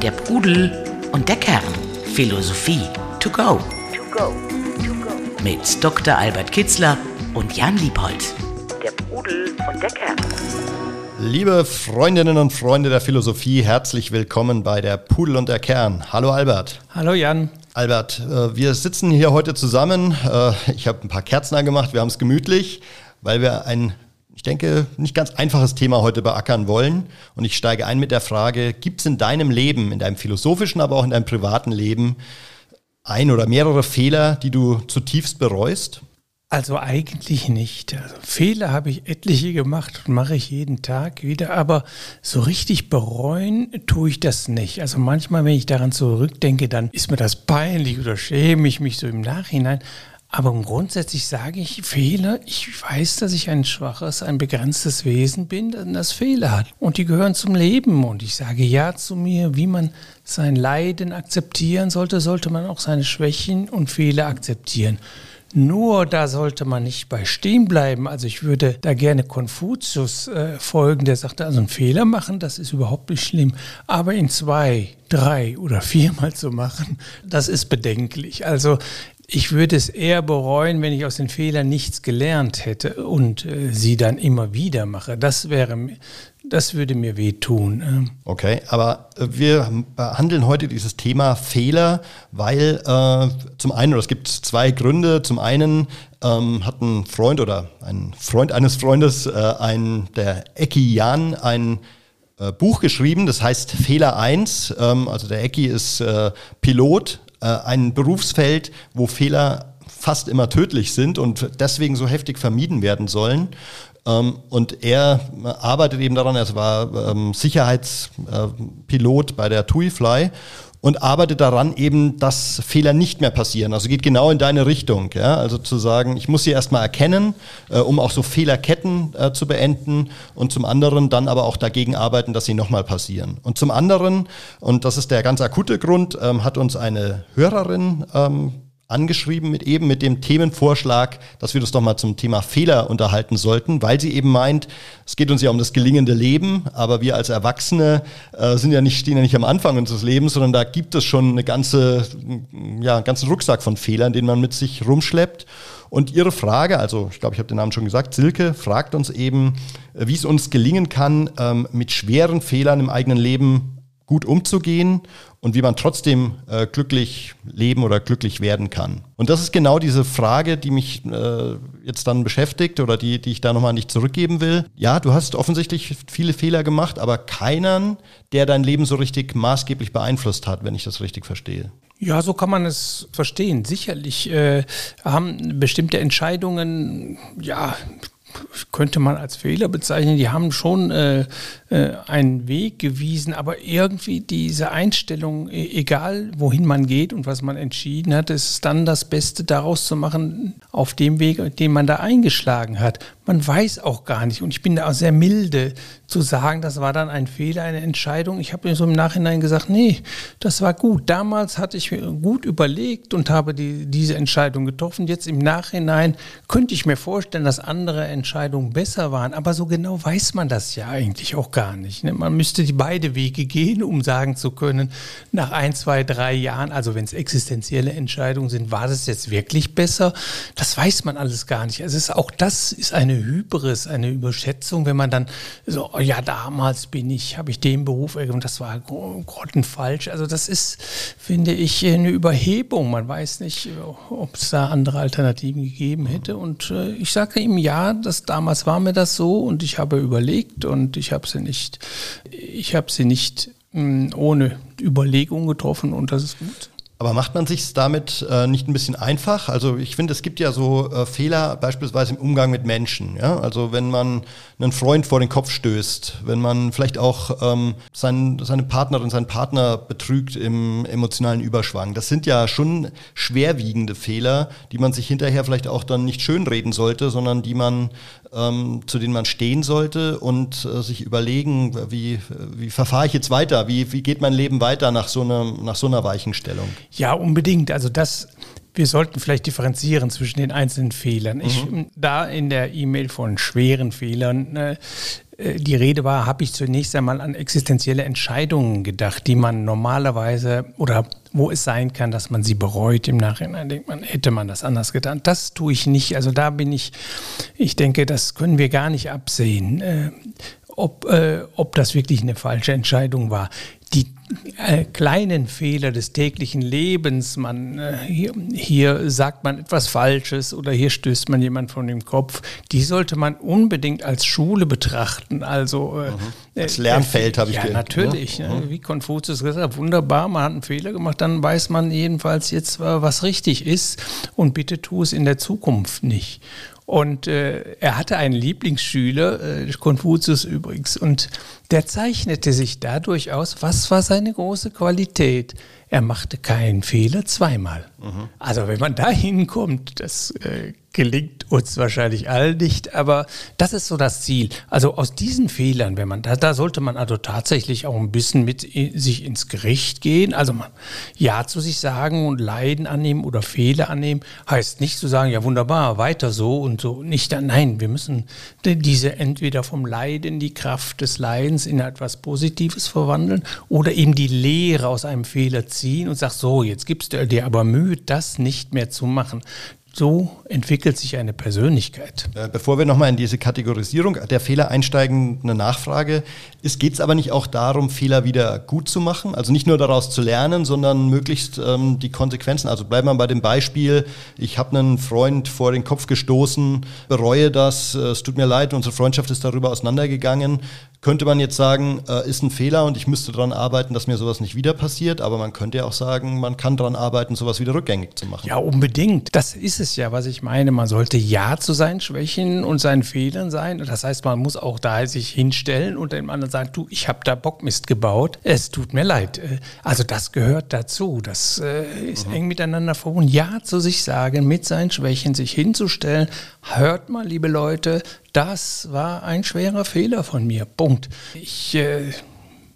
Der Pudel und der Kern. Philosophie to go. To go. To go. Mit Dr. Albert Kitzler und Jan Liebold. Der Pudel und der Kern. Liebe Freundinnen und Freunde der Philosophie, herzlich willkommen bei der Pudel und der Kern. Hallo Albert. Hallo Jan. Albert, äh, wir sitzen hier heute zusammen. Äh, ich habe ein paar Kerzen angemacht, wir haben es gemütlich, weil wir ein, ich denke, nicht ganz einfaches Thema heute beackern wollen. Und ich steige ein mit der Frage, gibt es in deinem Leben, in deinem philosophischen, aber auch in deinem privaten Leben, ein oder mehrere Fehler, die du zutiefst bereust? Also eigentlich nicht. Also Fehler habe ich etliche gemacht und mache ich jeden Tag wieder, aber so richtig bereuen tue ich das nicht. Also manchmal, wenn ich daran zurückdenke, dann ist mir das peinlich oder schäme ich mich so im Nachhinein. Aber grundsätzlich sage ich Fehler. Ich weiß, dass ich ein schwaches, ein begrenztes Wesen bin, das Fehler hat. Und die gehören zum Leben. Und ich sage Ja zu mir, wie man sein Leiden akzeptieren sollte, sollte man auch seine Schwächen und Fehler akzeptieren. Nur da sollte man nicht bei stehen bleiben. Also ich würde da gerne Konfuzius äh, folgen, der sagte, also einen Fehler machen, das ist überhaupt nicht schlimm. Aber in zwei, drei oder viermal zu machen, das ist bedenklich. Also ich würde es eher bereuen, wenn ich aus den Fehlern nichts gelernt hätte und äh, sie dann immer wieder mache. Das wäre, das würde mir wehtun. Ähm. Okay, aber äh, wir behandeln heute dieses Thema Fehler, weil äh, zum einen, oder es gibt zwei Gründe. Zum einen ähm, hat ein Freund oder ein Freund eines Freundes, äh, ein, der Eki Jan, ein äh, Buch geschrieben, das heißt Fehler 1. Ähm, also der Eki ist äh, Pilot äh, ein Berufsfeld, wo Fehler fast immer tödlich sind und deswegen so heftig vermieden werden sollen. Ähm, und er arbeitet eben daran, er war ähm, Sicherheitspilot bei der TUI-Fly und arbeitet daran eben, dass Fehler nicht mehr passieren. Also geht genau in deine Richtung. Ja? Also zu sagen, ich muss sie erstmal erkennen, äh, um auch so Fehlerketten äh, zu beenden und zum anderen dann aber auch dagegen arbeiten, dass sie nochmal passieren. Und zum anderen, und das ist der ganz akute Grund, ähm, hat uns eine Hörerin ähm, angeschrieben mit eben mit dem Themenvorschlag, dass wir das doch mal zum Thema Fehler unterhalten sollten, weil sie eben meint, es geht uns ja um das gelingende Leben, aber wir als Erwachsene äh, sind ja nicht, stehen ja nicht am Anfang unseres Lebens, sondern da gibt es schon eine ganze, ja, einen ganzen Rucksack von Fehlern, den man mit sich rumschleppt. Und ihre Frage, also ich glaube, ich habe den Namen schon gesagt, Silke fragt uns eben, wie es uns gelingen kann, ähm, mit schweren Fehlern im eigenen Leben gut umzugehen und wie man trotzdem äh, glücklich leben oder glücklich werden kann. Und das ist genau diese Frage, die mich äh, jetzt dann beschäftigt oder die, die ich da nochmal nicht zurückgeben will. Ja, du hast offensichtlich viele Fehler gemacht, aber keinen, der dein Leben so richtig maßgeblich beeinflusst hat, wenn ich das richtig verstehe. Ja, so kann man es verstehen. Sicherlich äh, haben bestimmte Entscheidungen, ja, könnte man als Fehler bezeichnen. Die haben schon äh, äh, einen Weg gewiesen, aber irgendwie diese Einstellung, e, egal wohin man geht und was man entschieden hat, ist dann das Beste daraus zu machen auf dem Weg, den man da eingeschlagen hat. Man weiß auch gar nicht und ich bin da auch sehr milde zu sagen, das war dann ein Fehler, eine Entscheidung. Ich habe mir so im Nachhinein gesagt, nee, das war gut. Damals hatte ich gut überlegt und habe die, diese Entscheidung getroffen. Jetzt im Nachhinein könnte ich mir vorstellen, dass andere Entscheidungen besser waren, aber so genau weiß man das ja eigentlich auch gar nicht. Ne? Man müsste die beide Wege gehen, um sagen zu können, nach ein, zwei, drei Jahren, also wenn es existenzielle Entscheidungen sind, war das jetzt wirklich besser? Das weiß man alles gar nicht. Also ist, auch das ist eine Hybris, eine Überschätzung, wenn man dann so, ja, damals bin ich, habe ich den Beruf und das war grottenfalsch. Also das ist, finde ich, eine Überhebung. Man weiß nicht, ob es da andere Alternativen gegeben hätte. Und äh, ich sage ihm ja, das damals war mir das so und ich habe überlegt und ich habe sie nicht, ich habe sie nicht mh, hm, ohne Überlegung getroffen und das ist gut. Aber macht man sich damit äh, nicht ein bisschen einfach? Also ich finde, es gibt ja so äh, Fehler beispielsweise im Umgang mit Menschen. Ja? Also wenn man einen Freund vor den Kopf stößt, wenn man vielleicht auch ähm, sein, seine Partnerin, seinen Partner betrügt im emotionalen Überschwang. Das sind ja schon schwerwiegende Fehler, die man sich hinterher vielleicht auch dann nicht schönreden sollte, sondern die man, ähm, zu denen man stehen sollte und äh, sich überlegen, wie, wie verfahre ich jetzt weiter? Wie, wie geht mein Leben weiter nach so einer, nach so einer Weichenstellung? Ja, unbedingt. Also das, wir sollten vielleicht differenzieren zwischen den einzelnen Fehlern. Mhm. Ich, da in der E-Mail von schweren Fehlern, äh, äh, die Rede war, habe ich zunächst einmal an existenzielle Entscheidungen gedacht, die man normalerweise oder wo es sein kann, dass man sie bereut im Nachhinein, denkt man, hätte man das anders getan. Das tue ich nicht. Also da bin ich, ich denke, das können wir gar nicht absehen. Äh, ob, äh, ob das wirklich eine falsche Entscheidung war die äh, kleinen Fehler des täglichen Lebens, man, äh, hier, hier, sagt man etwas Falsches oder hier stößt man jemand von dem Kopf, die sollte man unbedingt als Schule betrachten. Also äh, mhm. als Lernfeld habe ich Ja, gehört. natürlich. Mhm. Ne? Wie Konfuzius gesagt hat, wunderbar, man hat einen Fehler gemacht, dann weiß man jedenfalls jetzt, was richtig ist und bitte tu es in der Zukunft nicht. Und äh, er hatte einen Lieblingsschüler, äh, Konfuzius übrigens, und der zeichnete sich dadurch aus, was war seine große Qualität? Er machte keinen Fehler zweimal. Mhm. Also wenn man da hinkommt, das äh, gelingt uns wahrscheinlich allen nicht, aber das ist so das Ziel. Also aus diesen Fehlern, wenn man da, da sollte man also tatsächlich auch ein bisschen mit sich ins Gericht gehen. Also man Ja zu sich sagen und Leiden annehmen oder Fehler annehmen, heißt nicht zu sagen, ja wunderbar, weiter so und so. Nicht nein, wir müssen diese entweder vom Leiden die Kraft des Leidens in etwas Positives verwandeln oder eben die Lehre aus einem Fehler ziehen und sagen, so, jetzt gibst du dir aber Mühe, das nicht mehr zu machen so entwickelt sich eine Persönlichkeit. Äh, bevor wir nochmal in diese Kategorisierung der Fehler einsteigen, eine Nachfrage. Geht es aber nicht auch darum, Fehler wieder gut zu machen? Also nicht nur daraus zu lernen, sondern möglichst ähm, die Konsequenzen. Also bleiben wir bei dem Beispiel, ich habe einen Freund vor den Kopf gestoßen, bereue das, äh, es tut mir leid, unsere Freundschaft ist darüber auseinandergegangen könnte man jetzt sagen, äh, ist ein Fehler und ich müsste daran arbeiten, dass mir sowas nicht wieder passiert. Aber man könnte ja auch sagen, man kann daran arbeiten, sowas wieder rückgängig zu machen. Ja, unbedingt. Das ist es ja, was ich meine. Man sollte Ja zu seinen Schwächen und seinen Fehlern sein. Das heißt, man muss auch da sich hinstellen und dem anderen sagen, du, ich habe da Bockmist gebaut. Es tut mir leid. Äh, also das gehört dazu. Das äh, ist mhm. eng miteinander verbunden. Ja zu sich sagen, mit seinen Schwächen sich hinzustellen. Hört mal, liebe Leute, das war ein schwerer Fehler von mir. Punkt. Ich äh,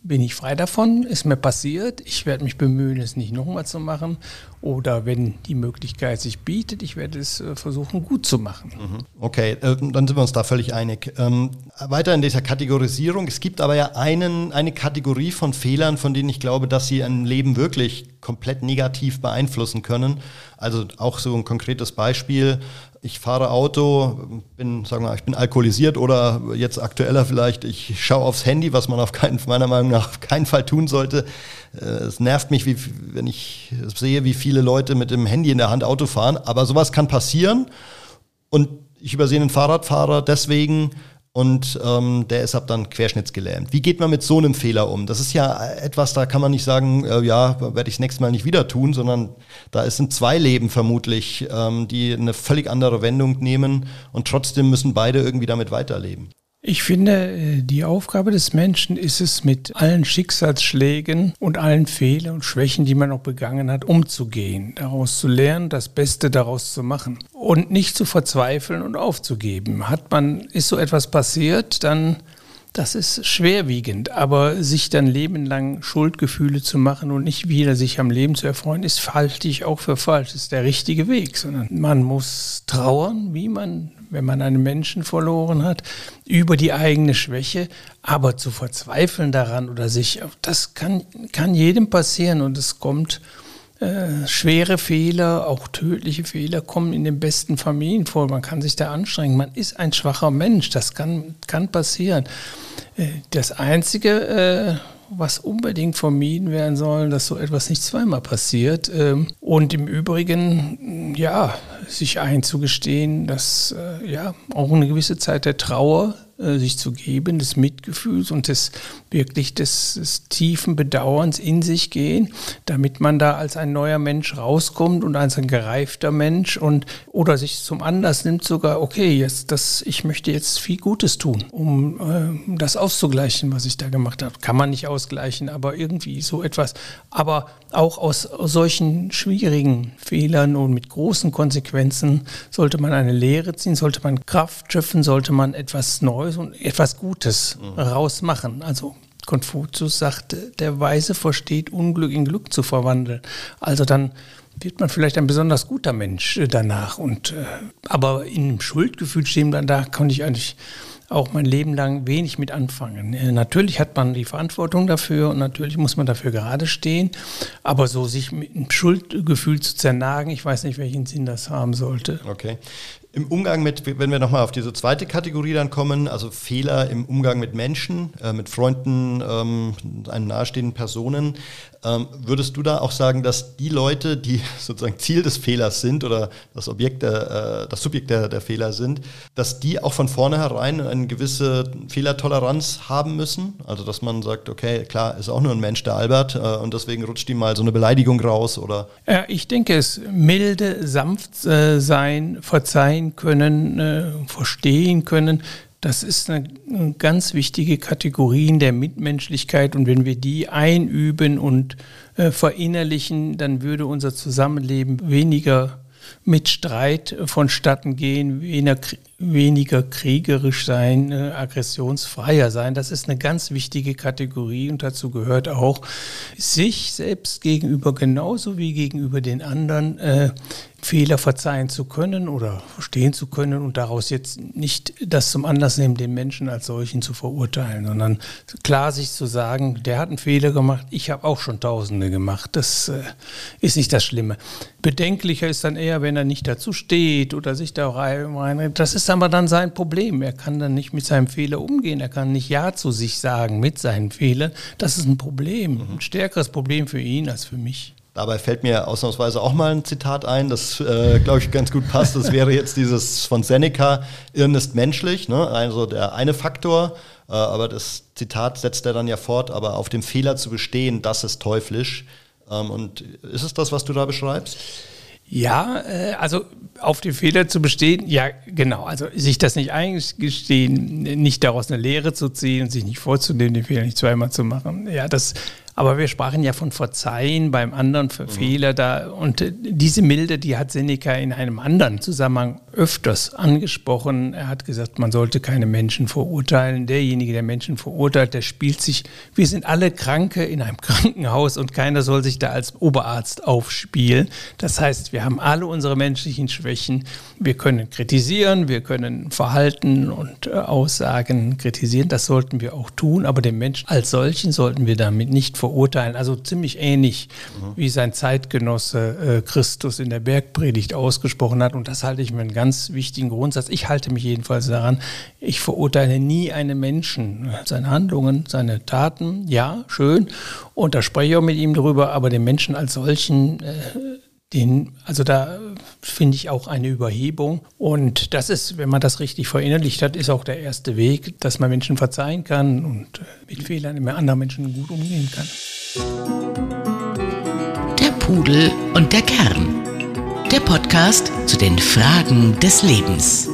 bin nicht frei davon, ist mir passiert. Ich werde mich bemühen, es nicht nochmal zu machen. Oder wenn die Möglichkeit sich bietet, ich werde es äh, versuchen, gut zu machen. Mhm. Okay, äh, dann sind wir uns da völlig einig. Ähm, weiter in dieser Kategorisierung. Es gibt aber ja einen, eine Kategorie von Fehlern, von denen ich glaube, dass sie ein Leben wirklich komplett negativ beeinflussen können. Also auch so ein konkretes Beispiel ich fahre Auto, bin, sagen wir, ich bin alkoholisiert oder jetzt aktueller vielleicht, ich schaue aufs Handy, was man auf keinen, meiner Meinung nach auf keinen Fall tun sollte. Äh, es nervt mich, wie, wenn ich sehe, wie viele Leute mit dem Handy in der Hand Auto fahren. Aber sowas kann passieren und ich übersehe einen Fahrradfahrer deswegen und ähm, der ist ab dann querschnittsgelähmt. Wie geht man mit so einem Fehler um? Das ist ja etwas, da kann man nicht sagen, äh, ja, werde ich das nächste Mal nicht wieder tun, sondern da sind zwei Leben vermutlich, ähm, die eine völlig andere Wendung nehmen und trotzdem müssen beide irgendwie damit weiterleben. Ich finde, äh, die Aufgabe des Menschen ist es, mit allen Schicksalsschlägen und allen Fehlern und Schwächen, die man auch begangen hat, umzugehen, daraus zu lernen, das Beste daraus zu machen und nicht zu verzweifeln und aufzugeben. Hat man, ist so etwas passiert, dann das ist schwerwiegend, aber sich dann lebenlang Schuldgefühle zu machen und nicht wieder sich am Leben zu erfreuen, ist halte ich auch für falsch. Das ist der richtige Weg, sondern man muss trauern, wie man, wenn man einen Menschen verloren hat, über die eigene Schwäche, aber zu verzweifeln daran oder sich, das kann, kann jedem passieren und es kommt äh, schwere Fehler, auch tödliche Fehler kommen in den besten Familien vor. Man kann sich da anstrengen. Man ist ein schwacher Mensch. Das kann, kann passieren. Äh, das Einzige, äh, was unbedingt vermieden werden soll, dass so etwas nicht zweimal passiert. Ähm, und im Übrigen, ja, sich einzugestehen, dass ja auch eine gewisse Zeit der Trauer äh, sich zu geben, des Mitgefühls und des wirklich des, des, tiefen Bedauerns in sich gehen, damit man da als ein neuer Mensch rauskommt und als ein gereifter Mensch und oder sich zum Anlass nimmt sogar, okay, jetzt das, ich möchte jetzt viel Gutes tun, um äh, das auszugleichen, was ich da gemacht habe. Kann man nicht ausgleichen, aber irgendwie so etwas. Aber auch aus, aus solchen schwierigen Fehlern und mit großen Konsequenzen sollte man eine Lehre ziehen, sollte man Kraft schöpfen, sollte man etwas Neues und etwas Gutes mhm. rausmachen. Also Konfuzius sagte, der Weise versteht Unglück in Glück zu verwandeln. Also dann wird man vielleicht ein besonders guter Mensch äh, danach. Und, äh, aber in dem Schuldgefühl stehen dann da, konnte ich eigentlich auch mein Leben lang wenig mit anfangen. Äh, natürlich hat man die Verantwortung dafür und natürlich muss man dafür gerade stehen, aber so sich mit einem Schuldgefühl zu zernagen, ich weiß nicht, welchen Sinn das haben sollte. Okay. Im Umgang mit, wenn wir nochmal auf diese zweite Kategorie dann kommen, also Fehler im Umgang mit Menschen, äh, mit Freunden, ähm, einem nahestehenden Personen, ähm, würdest du da auch sagen, dass die Leute, die sozusagen Ziel des Fehlers sind oder das Objekt, der, äh, das Subjekt der, der Fehler sind, dass die auch von vornherein eine gewisse Fehlertoleranz haben müssen? Also dass man sagt, okay, klar, ist auch nur ein Mensch, der Albert, äh, und deswegen rutscht ihm mal so eine Beleidigung raus oder? Ja, ich denke, es milde, sanft äh, sein, verzeihen können, äh, verstehen können, das ist eine, ganz wichtige Kategorie der Mitmenschlichkeit. Und wenn wir die einüben und äh, verinnerlichen, dann würde unser Zusammenleben weniger mit Streit vonstatten gehen, weniger, weniger kriegerisch sein, äh, aggressionsfreier sein. Das ist eine ganz wichtige Kategorie und dazu gehört auch, sich selbst gegenüber genauso wie gegenüber den anderen äh, Fehler verzeihen zu können oder verstehen zu können und daraus jetzt nicht das zum Anlass nehmen, den Menschen als solchen zu verurteilen, sondern klar sich zu sagen, der hat einen Fehler gemacht, ich habe auch schon Tausende gemacht. Das äh, ist nicht das Schlimme. Bedenklicher ist dann eher, wenn er nicht dazu steht oder sich da rein. Das ist aber dann sein Problem. Er kann dann nicht mit seinem Fehler umgehen. Er kann nicht Ja zu sich sagen mit seinen Fehlern. Das ist ein Problem, ein stärkeres Problem für ihn als für mich. Dabei fällt mir ausnahmsweise auch mal ein Zitat ein, das, äh, glaube ich, ganz gut passt. Das wäre jetzt dieses von Seneca, Irren ist menschlich, ne? also der eine Faktor, äh, aber das Zitat setzt er dann ja fort, aber auf dem Fehler zu bestehen, das ist teuflisch. Ähm, und ist es das, was du da beschreibst? Ja, äh, also auf den Fehler zu bestehen, ja, genau. Also sich das nicht eingestehen, nicht daraus eine Lehre zu ziehen sich nicht vorzunehmen, den Fehler nicht zweimal zu machen. Ja, das aber wir sprachen ja von Verzeihen beim anderen für mhm. Fehler da. Und äh, diese Milde, die hat Seneca in einem anderen Zusammenhang öfters angesprochen. Er hat gesagt, man sollte keine Menschen verurteilen. Derjenige, der Menschen verurteilt, der spielt sich, wir sind alle Kranke in einem Krankenhaus und keiner soll sich da als Oberarzt aufspielen. Das heißt, wir haben alle unsere menschlichen Schwächen. Wir können kritisieren, wir können Verhalten und äh, Aussagen kritisieren. Das sollten wir auch tun. Aber den Menschen als solchen sollten wir damit nicht verurteilen verurteilen. Also ziemlich ähnlich, mhm. wie sein Zeitgenosse äh, Christus in der Bergpredigt ausgesprochen hat. Und das halte ich für einen ganz wichtigen Grundsatz. Ich halte mich jedenfalls daran, ich verurteile nie einen Menschen. Seine Handlungen, seine Taten, ja, schön. Und da spreche ich auch mit ihm drüber, aber den Menschen als solchen, äh, den, also da finde ich auch eine Überhebung. Und das ist, wenn man das richtig verinnerlicht hat, ist auch der erste Weg, dass man Menschen verzeihen kann und äh, mit Fehlern immer anderen Menschen gut umgehen kann. Der Pudel und der Kern. Der Podcast zu den Fragen des Lebens.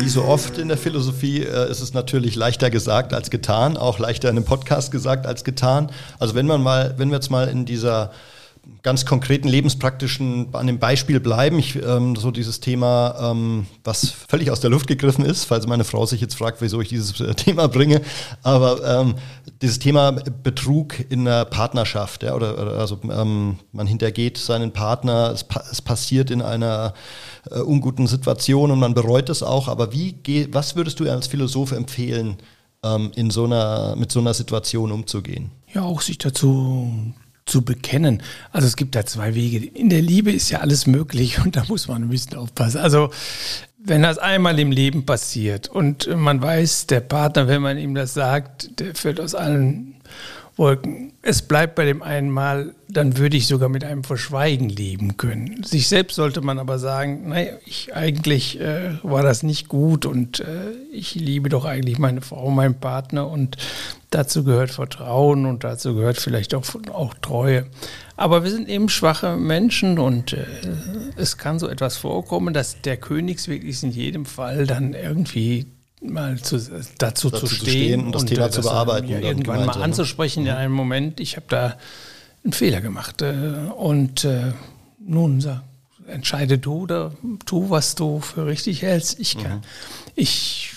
Wie so oft in der Philosophie äh, ist es natürlich leichter gesagt als getan, auch leichter in einem Podcast gesagt als getan. Also wenn man mal, wenn wir jetzt mal in dieser ganz konkreten lebenspraktischen an dem Beispiel bleiben. Ich, ähm, so dieses Thema, ähm, was völlig aus der Luft gegriffen ist, falls meine Frau sich jetzt fragt, wieso ich dieses äh, Thema bringe. Aber ähm, dieses Thema Betrug in der Partnerschaft, ja, oder, oder also ähm, man hintergeht seinen Partner, es, pa es passiert in einer äh, unguten Situation und man bereut es auch. Aber wie was würdest du als Philosoph empfehlen, ähm, in so einer, mit so einer Situation umzugehen? Ja, auch sich dazu zu bekennen. Also es gibt da zwei Wege. In der Liebe ist ja alles möglich und da muss man ein bisschen aufpassen. Also wenn das einmal im Leben passiert und man weiß, der Partner, wenn man ihm das sagt, der fällt aus allen Wolken. Es bleibt bei dem einen Mal, dann würde ich sogar mit einem Verschweigen leben können. Sich selbst sollte man aber sagen, naja, ich eigentlich äh, war das nicht gut und äh, ich liebe doch eigentlich meine Frau, meinen Partner und dazu gehört Vertrauen und dazu gehört vielleicht auch, auch Treue. Aber wir sind eben schwache Menschen und äh, es kann so etwas vorkommen, dass der Königsweg ist in jedem Fall dann irgendwie mal zu, dazu, dazu, zu stehen, stehen und das und Thema zu bearbeiten. Ja, irgendwann mal anzusprechen ne? in einem Moment, ich habe da einen Fehler gemacht. Äh, und äh, nun entscheide du oder tu, was du für richtig hältst. Ich kann, mhm. ich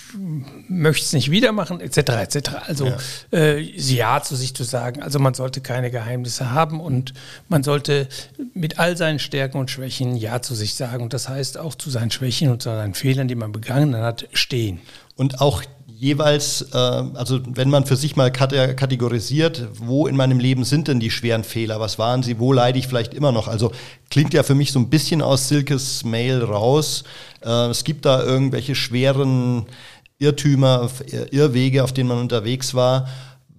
möchte es nicht wieder machen, etc. etc. Also Ja. äh, ja zu sich zu sagen. Also man sollte keine Geheimnisse haben und man sollte mit all seinen Stärken und Schwächen Ja zu sich sagen. Und das heißt auch zu seinen Schwächen und zu seinen Fehlern, die man begangen hat, stehen. Und auch jeweils, äh, also wenn man für sich mal kate- kategorisiert, wo in meinem Leben sind denn die schweren Fehler, was waren sie, wo leide ich vielleicht immer noch? Also klingt ja für mich so ein bisschen aus Silkes Mail raus. Äh, es gibt da irgendwelche schweren Irrtümer, Irrwege, auf denen man unterwegs war.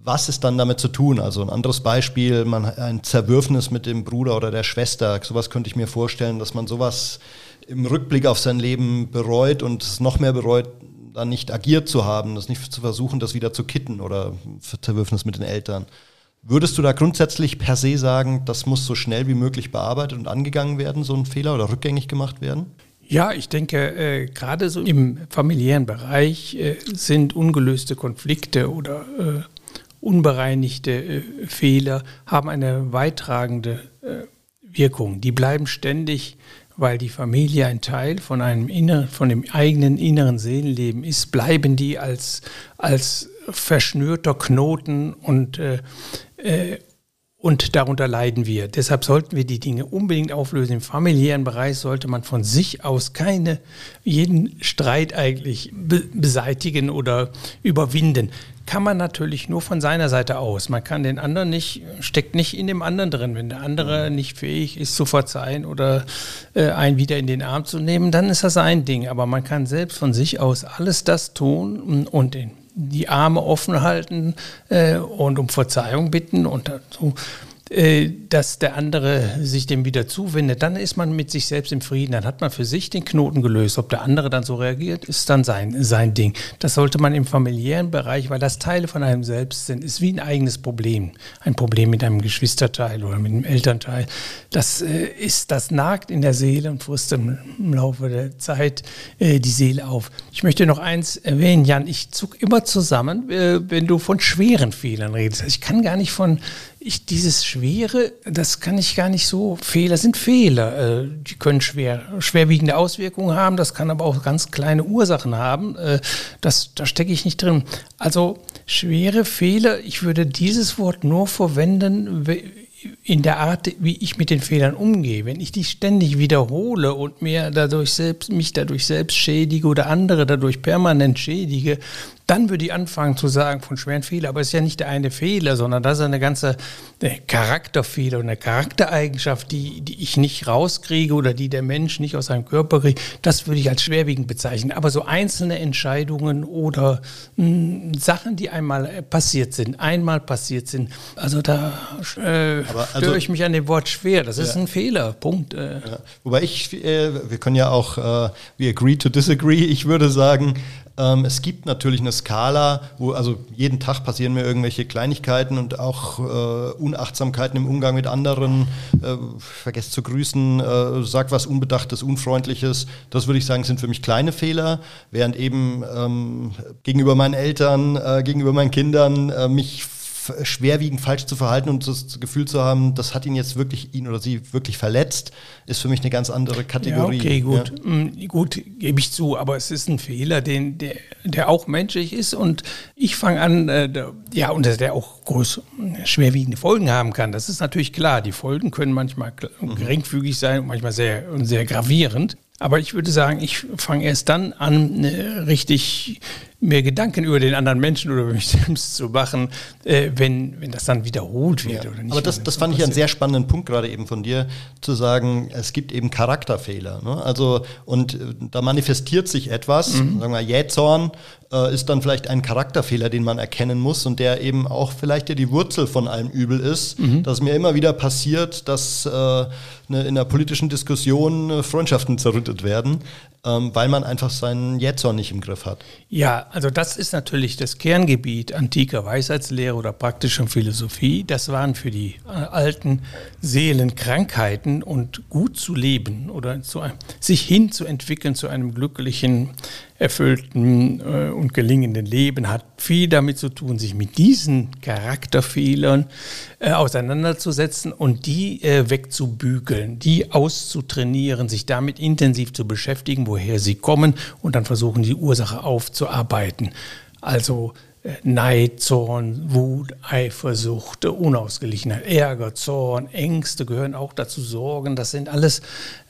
Was ist dann damit zu tun? Also ein anderes Beispiel, man ein Zerwürfnis mit dem Bruder oder der Schwester. Sowas könnte ich mir vorstellen, dass man sowas im Rückblick auf sein Leben bereut und es noch mehr bereut, dann nicht agiert zu haben, das nicht zu versuchen, das wieder zu kitten oder Zerwürfnis mit den Eltern. Würdest du da grundsätzlich per se sagen, das muss so schnell wie möglich bearbeitet und angegangen werden, so ein Fehler oder rückgängig gemacht werden? Ja, ich denke, äh, gerade so im familiären Bereich äh, sind ungelöste Konflikte oder äh, unbereinigte äh, Fehler haben eine weittragende äh, Wirkung. Die bleiben ständig, weil die Familie ein Teil von einem inneren, von dem eigenen inneren Seelenleben ist, bleiben die als, als verschnürter Knoten und äh, und darunter leiden wir. Deshalb sollten wir die Dinge unbedingt auflösen. Im familiären Bereich sollte man von sich aus keine, jeden Streit eigentlich be beseitigen oder überwinden. Kann man natürlich nur von seiner Seite aus. Man kann den anderen nicht, steckt nicht in dem anderen drin. Wenn der andere nicht fähig ist zu verzeihen oder äh, einen wieder in den Arm zu nehmen, dann ist das ein Ding. Aber man kann selbst von sich aus alles das tun und den die Arme offen halten äh, und um Verzeihung bitten und dazu, äh, dass der andere sich dem wieder zuwendet, dann ist man mit sich selbst im Frieden, dann hat man für sich den Knoten gelöst. Ob der andere dann so reagiert, ist dann sein, sein Ding. Das sollte man im familiären Bereich, weil das Teile von einem selbst sind, ist wie ein eigenes Problem. Ein Problem mit einem Geschwisterteil oder mit einem Elternteil. Das äh, ist, das nagt in der Seele und frisst im, Laufe der Zeit äh, die Seele auf. Ich möchte noch eins erwähnen, Jan, ich zuck immer zusammen, äh, wenn du von schweren Fehlern redest. Ich kann gar nicht von ich, dieses Schwere, das kann ich gar nicht so. Fehler sind Fehler. Äh, die können schwer, schwerwiegende Auswirkungen haben. Das kann aber auch ganz kleine Ursachen haben. Äh, das, da stecke ich nicht drin. Also schwere Fehler, ich würde dieses Wort nur verwenden in der Art, wie ich mit den Fehlern umgehe. Wenn ich die ständig wiederhole und mir dadurch selbst, mich dadurch selbst schädige oder andere dadurch permanent schädige, dann würde ich anfangen zu sagen von schweren Fehlern. Aber es ist ja nicht der eine Fehler, sondern das ist eine ganze Charakterfehler und eine Charaktereigenschaft, die, die ich nicht rauskriege oder die der Mensch nicht aus seinem Körper kriegt. Das würde ich als schwerwiegend bezeichnen. Aber so einzelne Entscheidungen oder mh, Sachen, die einmal passiert sind, einmal passiert sind, also da äh, Aber störe also- ich mich an dem Wort schwer. Das ist Ja. ein Fehler. Punkt. Äh. Ja. Wobei ich, äh, wir können ja auch, äh, we agree to disagree. Ich würde sagen, ähm, es gibt natürlich eine Skala, wo also jeden Tag passieren mir irgendwelche Kleinigkeiten und auch äh, Unachtsamkeiten im Umgang mit anderen. Äh, vergesst zu grüßen, äh, sag was Unbedachtes, Unfreundliches. Das würde ich sagen, sind für mich kleine Fehler, während eben ähm, gegenüber meinen Eltern, äh, gegenüber meinen Kindern äh, mich schwerwiegend falsch zu verhalten und das Gefühl zu haben, das hat ihn jetzt wirklich, ihn oder sie wirklich verletzt, ist für mich eine ganz andere Kategorie. Ja, okay, gut. Ja. Mm, Gut, gebe ich zu, aber es ist ein Fehler, den, der, der auch menschlich ist und ich fange an, äh, ja, und der auch groß, schwerwiegende Folgen haben kann. Das ist natürlich klar. Die Folgen können manchmal Mhm. geringfügig sein und manchmal sehr, sehr gravierend. Aber ich würde sagen, ich fange erst dann an, richtig mir Gedanken über den anderen Menschen oder über mich selbst zu machen, äh, wenn, wenn das dann wiederholt wird. Ja. Oder nicht Aber das, das fand ich einen sehr spannenden Punkt gerade eben von dir, zu sagen, es gibt eben Charakterfehler. Ne? Also, und äh, da manifestiert sich etwas, Mhm. sagen wir, Jähzorn äh, ist dann vielleicht ein Charakterfehler, den man erkennen muss und der eben auch vielleicht ja die Wurzel von allem Übel ist, Mhm. dass mir immer wieder passiert, dass äh, ne, in der politischen Diskussion äh, Freundschaften zerrüttet werden, ähm, weil man einfach seinen Jähzorn nicht im Griff hat. Ja, also das ist natürlich das Kerngebiet antiker Weisheitslehre oder praktischer Philosophie. Das waren für die äh, alten Seelen Krankheiten und gut zu leben oder zu, sich hinzuentwickeln zu einem glücklichen erfüllten äh, und gelingenden Leben hat viel damit zu tun, sich mit diesen Charakterfehlern äh, auseinanderzusetzen und die äh, wegzubügeln, die auszutrainieren, sich damit intensiv zu beschäftigen, woher sie kommen und dann versuchen, die Ursache aufzuarbeiten. Also Neid, Zorn, Wut, Eifersucht, Unausgeglichenheit, Ärger, Zorn, Ängste gehören auch dazu, Sorgen. Das sind alles,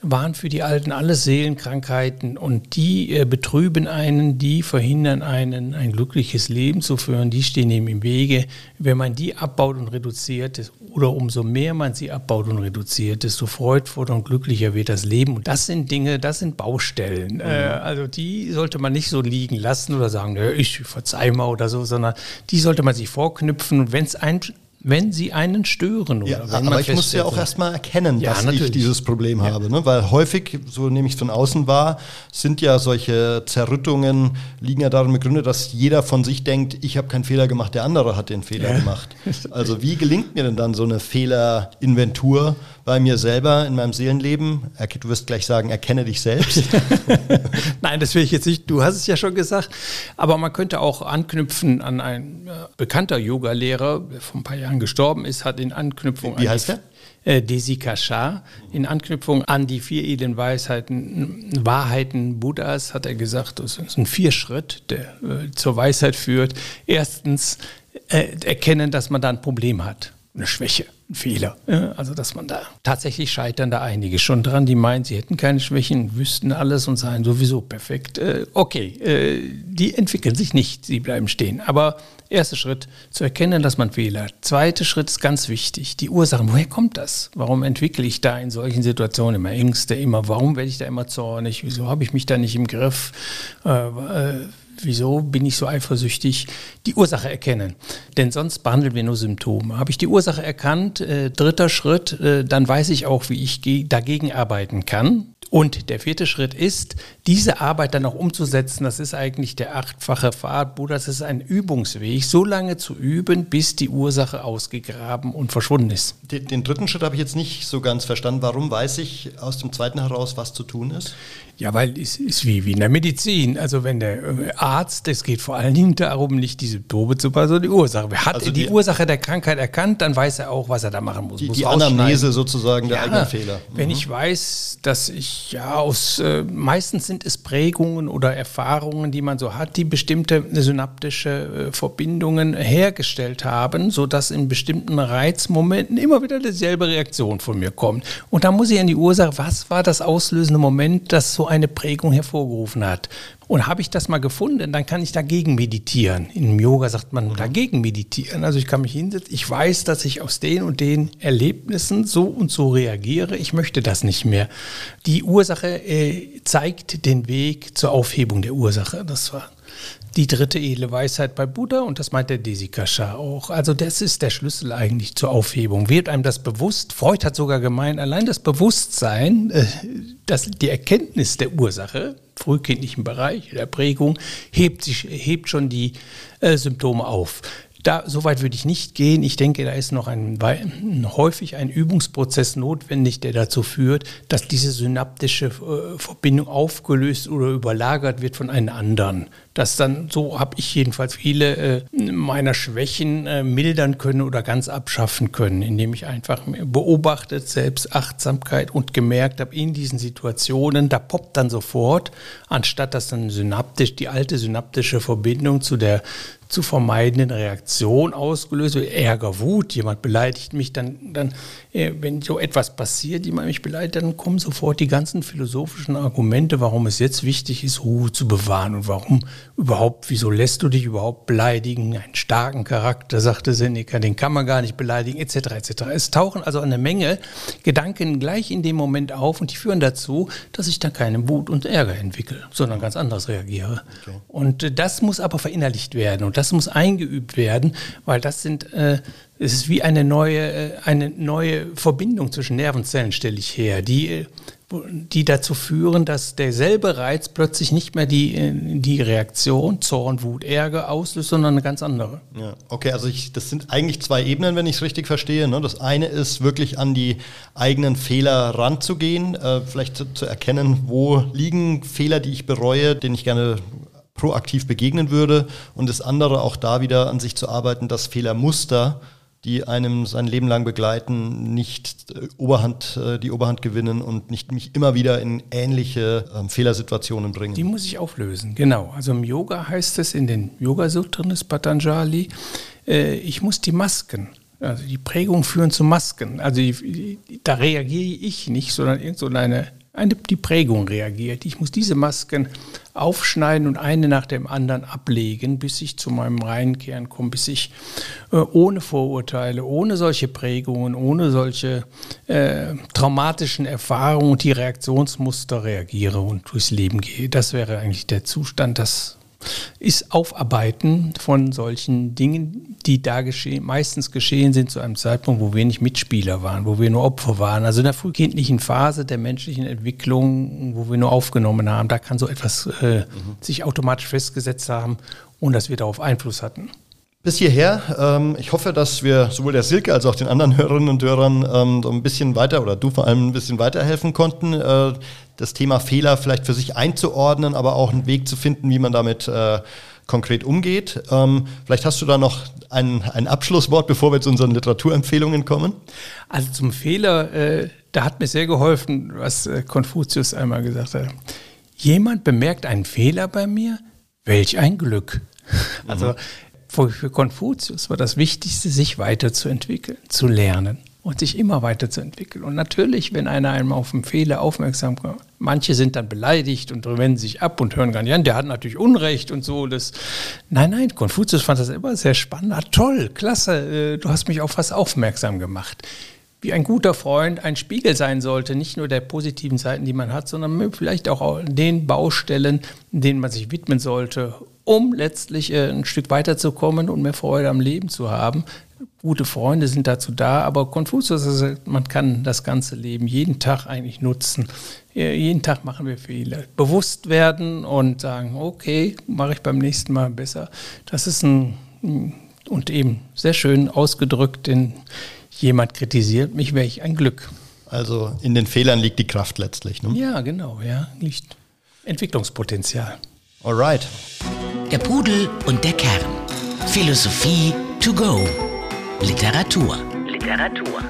waren für die Alten alles Seelenkrankheiten und die äh, betrüben einen, die verhindern einen, ein glückliches Leben zu führen, die stehen ihm im Wege. Wenn man die abbaut und reduziert, oder umso mehr man sie abbaut und reduziert, desto freudvoller und glücklicher wird das Leben. Und das sind Dinge, das sind Baustellen. Mhm. Äh, also die sollte man nicht so liegen lassen oder sagen, ich verzeih mal oder so sondern die sollte man sich vorknüpfen. Und wenn es ein wenn sie einen stören. Oder ja, aber ich muss ja auch erstmal erkennen, ja, dass natürlich. ich dieses Problem ja. habe. Ne? Weil häufig, so nehme ich es von außen wahr, sind ja solche Zerrüttungen, liegen ja darin begründet, dass jeder von sich denkt, ich habe keinen Fehler gemacht, der andere hat den Fehler ja. gemacht. Also wie gelingt mir denn dann so eine Fehlerinventur bei mir selber in meinem Seelenleben? Du wirst gleich sagen, erkenne dich selbst. Nein, das will ich jetzt nicht. Du hast es ja schon gesagt. Aber man könnte auch anknüpfen an einen äh, bekannter Yoga-Lehrer, der vor ein paar Jahren gestorben ist, hat in Anknüpfung Wie heißt der? Äh, Desi Kashar. In Anknüpfung an die vier edlen Weisheiten, Wahrheiten Buddhas hat er gesagt, das ist ein Vierschritt, der äh, zur Weisheit führt. Erstens äh, erkennen, dass man da ein Problem hat, eine Schwäche. Fehler. Also, dass man da tatsächlich scheitern da einige schon dran, die meinen, sie hätten keine Schwächen, wüssten alles und seien sowieso perfekt. Äh, okay, äh, die entwickeln sich nicht, sie bleiben stehen. Aber erster Schritt, zu erkennen, dass man Fehler. Zweiter Schritt ist ganz wichtig, die Ursachen. Woher kommt das? Warum entwickle ich da in solchen Situationen immer Ängste, immer, warum werde ich da immer zornig? Wieso habe ich mich da nicht im Griff? Äh, wieso bin ich so eifersüchtig, die Ursache erkennen. Denn sonst behandeln wir nur Symptome. Habe ich die Ursache erkannt, äh, dritter Schritt, äh, dann weiß ich auch, wie ich dagegen arbeiten kann. Und der vierte Schritt ist, diese Arbeit dann auch umzusetzen. Das ist eigentlich der achtfache Pfad Das ist ein Übungsweg, so lange zu üben, bis die Ursache ausgegraben und verschwunden ist. Den, den dritten Schritt habe ich jetzt nicht so ganz verstanden. Warum weiß ich aus dem zweiten heraus, was zu tun ist? Ja, weil es ist wie, wie in der Medizin. Also wenn der äh, Arzt, es geht vor allen Dingen darum, nicht die Symptome zu sondern die Ursache. Hat also die, die, Ursache der Krankheit erkannt, dann weiß er auch, was er da machen muss. Die, muss die Anamnese sozusagen der ja, eigenen Fehler. Mhm. Wenn ich weiß, dass ich ja aus, äh, meistens sind es Prägungen oder Erfahrungen, die man so hat, die bestimmte synaptische äh, Verbindungen hergestellt haben, sodass in bestimmten Reizmomenten immer wieder dieselbe Reaktion von mir kommt. Und da muss ich an die Ursache, was war das auslösende Moment, das so eine Prägung hervorgerufen hat. Und habe ich das mal gefunden, dann kann ich dagegen meditieren. Im Yoga sagt man dagegen meditieren. Also ich kann mich hinsetzen, ich weiß, dass ich aus den und den Erlebnissen so und so reagiere. Ich möchte das nicht mehr. Die Ursache äh, zeigt den Weg zur Aufhebung der Ursache. Das war die dritte edle Weisheit bei Buddha und das meint der Desikasha auch. Also das ist der Schlüssel eigentlich zur Aufhebung. Wird einem das bewusst? Freud hat sogar gemeint, allein das Bewusstsein, äh, dass die Erkenntnis der Ursache, frühkindlichen Bereich der Prägung, hebt, sich, hebt schon die äh, Symptome auf. Da, so weit würde ich nicht gehen. Ich denke, da ist noch ein, häufig ein Übungsprozess notwendig, der dazu führt, dass diese synaptische äh, Verbindung aufgelöst oder überlagert wird von einem anderen dass dann, so habe ich jedenfalls viele äh, meiner Schwächen äh, mildern können oder ganz abschaffen können, indem ich einfach beobachtet, Selbstachtsamkeit und gemerkt habe, in diesen Situationen, da poppt dann sofort, anstatt dass dann synaptisch, die alte synaptische Verbindung zu der zu vermeidenden Reaktion ausgelöst wird. Ärger, Wut, jemand beleidigt mich, dann, dann äh, wenn so etwas passiert, jemand mich beleidigt, dann kommen sofort die ganzen philosophischen Argumente, warum es jetzt wichtig ist, Ruhe zu bewahren und warum überhaupt, wieso lässt du dich überhaupt beleidigen? Einen starken Charakter, sagte Seneca, den kann man gar nicht beleidigen, etc. etc. Es tauchen also eine Menge Gedanken gleich in dem Moment auf und die führen dazu, dass ich dann keine Wut und Ärger entwickle, sondern ganz anders reagiere. Okay. Und äh, das muss aber verinnerlicht werden und das muss eingeübt werden, weil das sind äh, es ist wie eine neue, äh, eine neue Verbindung zwischen Nervenzellen, stelle ich her, die, äh, die dazu führen, dass derselbe Reiz plötzlich nicht mehr die, äh, die Reaktion, Zorn, Wut, Ärger auslöst, sondern eine ganz andere. Ja, okay, also ich, das sind eigentlich zwei Ebenen, wenn ich es richtig verstehe. Ne? Das eine ist wirklich an die eigenen Fehler ranzugehen, äh, vielleicht zu, zu erkennen, wo liegen Fehler, die ich bereue, denen ich gerne proaktiv begegnen würde. Und das andere auch da wieder an sich zu arbeiten, dass Fehlermuster die einem sein Leben lang begleiten, nicht äh, Oberhand, äh, die Oberhand gewinnen und nicht mich immer wieder in ähnliche äh, Fehlersituationen bringen. Die muss ich auflösen, genau. Also im Yoga heißt es in den Yoga-Sutren des Patanjali, äh, ich muss die Masken, also die Prägung führen zu Masken. Also die, da reagiere ich nicht, sondern irgend so eine die Prägung reagiert. Ich muss diese Masken aufschneiden und eine nach dem anderen ablegen, bis ich zu meinem reinen Kern komme, bis ich äh, ohne Vorurteile, ohne solche Prägungen, ohne solche äh, traumatischen Erfahrungen und die Reaktionsmuster reagiere und durchs Leben gehe. Das wäre eigentlich der Zustand, das ist Aufarbeiten von solchen Dingen, die da geschehen, meistens geschehen sind zu einem Zeitpunkt, wo wir nicht Mitspieler waren, wo wir nur Opfer waren. Also in der frühkindlichen Phase der menschlichen Entwicklung, wo wir nur aufgenommen haben, da kann so etwas äh, mhm. sich automatisch festgesetzt haben, ohne dass wir darauf Einfluss hatten. Bis hierher. Ähm, ich hoffe, dass wir sowohl der Silke als auch den anderen Hörerinnen und Hörern ähm, so ein bisschen weiter oder du vor allem ein bisschen weiterhelfen konnten. Äh, das Thema Fehler vielleicht für sich einzuordnen, aber auch einen Weg zu finden, wie man damit äh, konkret umgeht. Ähm, vielleicht hast du da noch ein, ein Abschlusswort, bevor wir zu unseren Literaturempfehlungen kommen. Also zum Fehler, äh, da hat mir sehr geholfen, was äh, Konfuzius einmal gesagt hat. Jemand bemerkt einen Fehler bei mir, welch ein Glück. Also mhm. für, für Konfuzius war das Wichtigste, sich weiterzuentwickeln, zu lernen und sich immer weiterzuentwickeln. Und natürlich, wenn einer einem auf einen Fehler aufmerksam macht, manche sind dann beleidigt und wenden sich ab und hören gar nicht an, der hat natürlich Unrecht und so. Das, nein, nein, Konfuzius fand das immer sehr spannend. Ah, toll, klasse, äh, du hast mich auf was aufmerksam gemacht. Wie ein guter Freund ein Spiegel sein sollte, nicht nur der positiven Seiten, die man hat, sondern vielleicht auch den Baustellen, denen man sich widmen sollte, um letztlich äh, ein Stück weiterzukommen und mehr Freude am Leben zu haben gute Freunde sind dazu da, aber Konfuzius sagt, man kann das ganze Leben jeden Tag eigentlich nutzen. Jeden Tag machen wir Fehler. Bewusst werden und sagen, okay, mache ich beim nächsten Mal besser. Das ist ein, und eben sehr schön ausgedrückt, denn jemand kritisiert mich, wäre ich ein Glück. Also in den Fehlern liegt die Kraft letztlich. Ne? Ja, genau, ja, liegt Entwicklungspotenzial. Alright. Der Pudel und der Kern. Philosophie to go. Literatur. Literatur.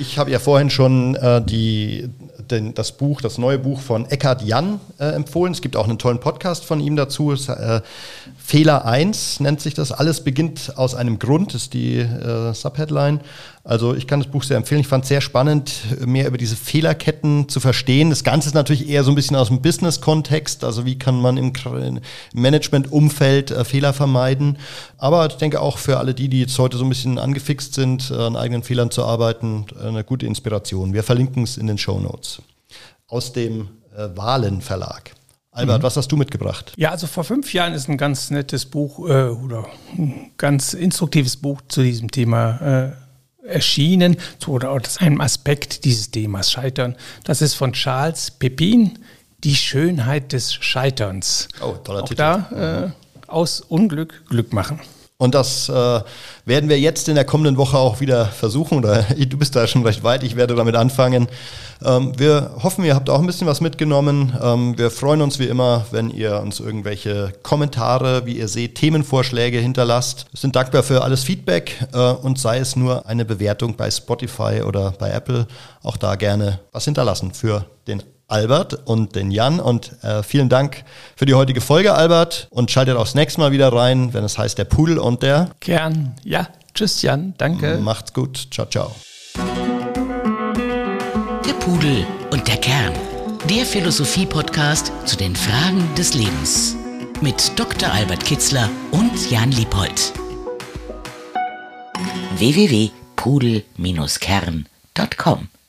Ich habe ja vorhin schon äh, die, den, das Buch, das neue Buch von Eckhard Jan äh, empfohlen. Es gibt auch einen tollen Podcast von ihm dazu. Es, äh, Fehler 1 nennt sich das. Alles beginnt aus einem Grund, ist die äh, Subheadline. Also ich kann das Buch sehr empfehlen. Ich fand es sehr spannend, mehr über diese Fehlerketten zu verstehen. Das Ganze ist natürlich eher so ein bisschen aus dem Business-Kontext. Also wie kann man im Management-Umfeld äh, Fehler vermeiden. Aber ich denke auch für alle die, die jetzt heute so ein bisschen angefixt sind, an eigenen Fehlern zu arbeiten, eine gute Inspiration. Wir verlinken es in den Show Notes. Aus dem äh, Wahlen Verlag. Albert, mhm. was hast du mitgebracht? Ja, also vor fünf Jahren ist ein ganz nettes Buch äh, oder ein ganz instruktives Buch zu diesem Thema äh, erschienen oder aus einem Aspekt dieses Themas Scheitern. Das ist von Charles Pepin, Die Schönheit des Scheiterns. Oh, toller Auch Titel. Da äh, aus Unglück Glück machen. Und das äh, werden wir jetzt in der kommenden Woche auch wieder versuchen. Oder du bist da schon recht weit, ich werde damit anfangen. Ähm, wir hoffen, ihr habt auch ein bisschen was mitgenommen. Ähm, wir freuen uns wie immer, wenn ihr uns irgendwelche Kommentare, wie ihr seht, Themenvorschläge hinterlasst. Wir sind dankbar für alles Feedback äh, und sei es nur eine Bewertung bei Spotify oder bei Apple, auch da gerne was hinterlassen für den Albert und den Jan. Und äh, vielen Dank für die heutige Folge, Albert. Und schaltet auch das nächste Mal wieder rein, wenn es heißt der Pudel und der. Kern. Ja, tschüss, Jan. Danke. Macht's gut. Ciao, ciao. Der Pudel und der Kern. Der Philosophie-Podcast zu den Fragen des Lebens. Mit Dr. Albert Kitzler und Jan Liebold. www.pudel-kern.com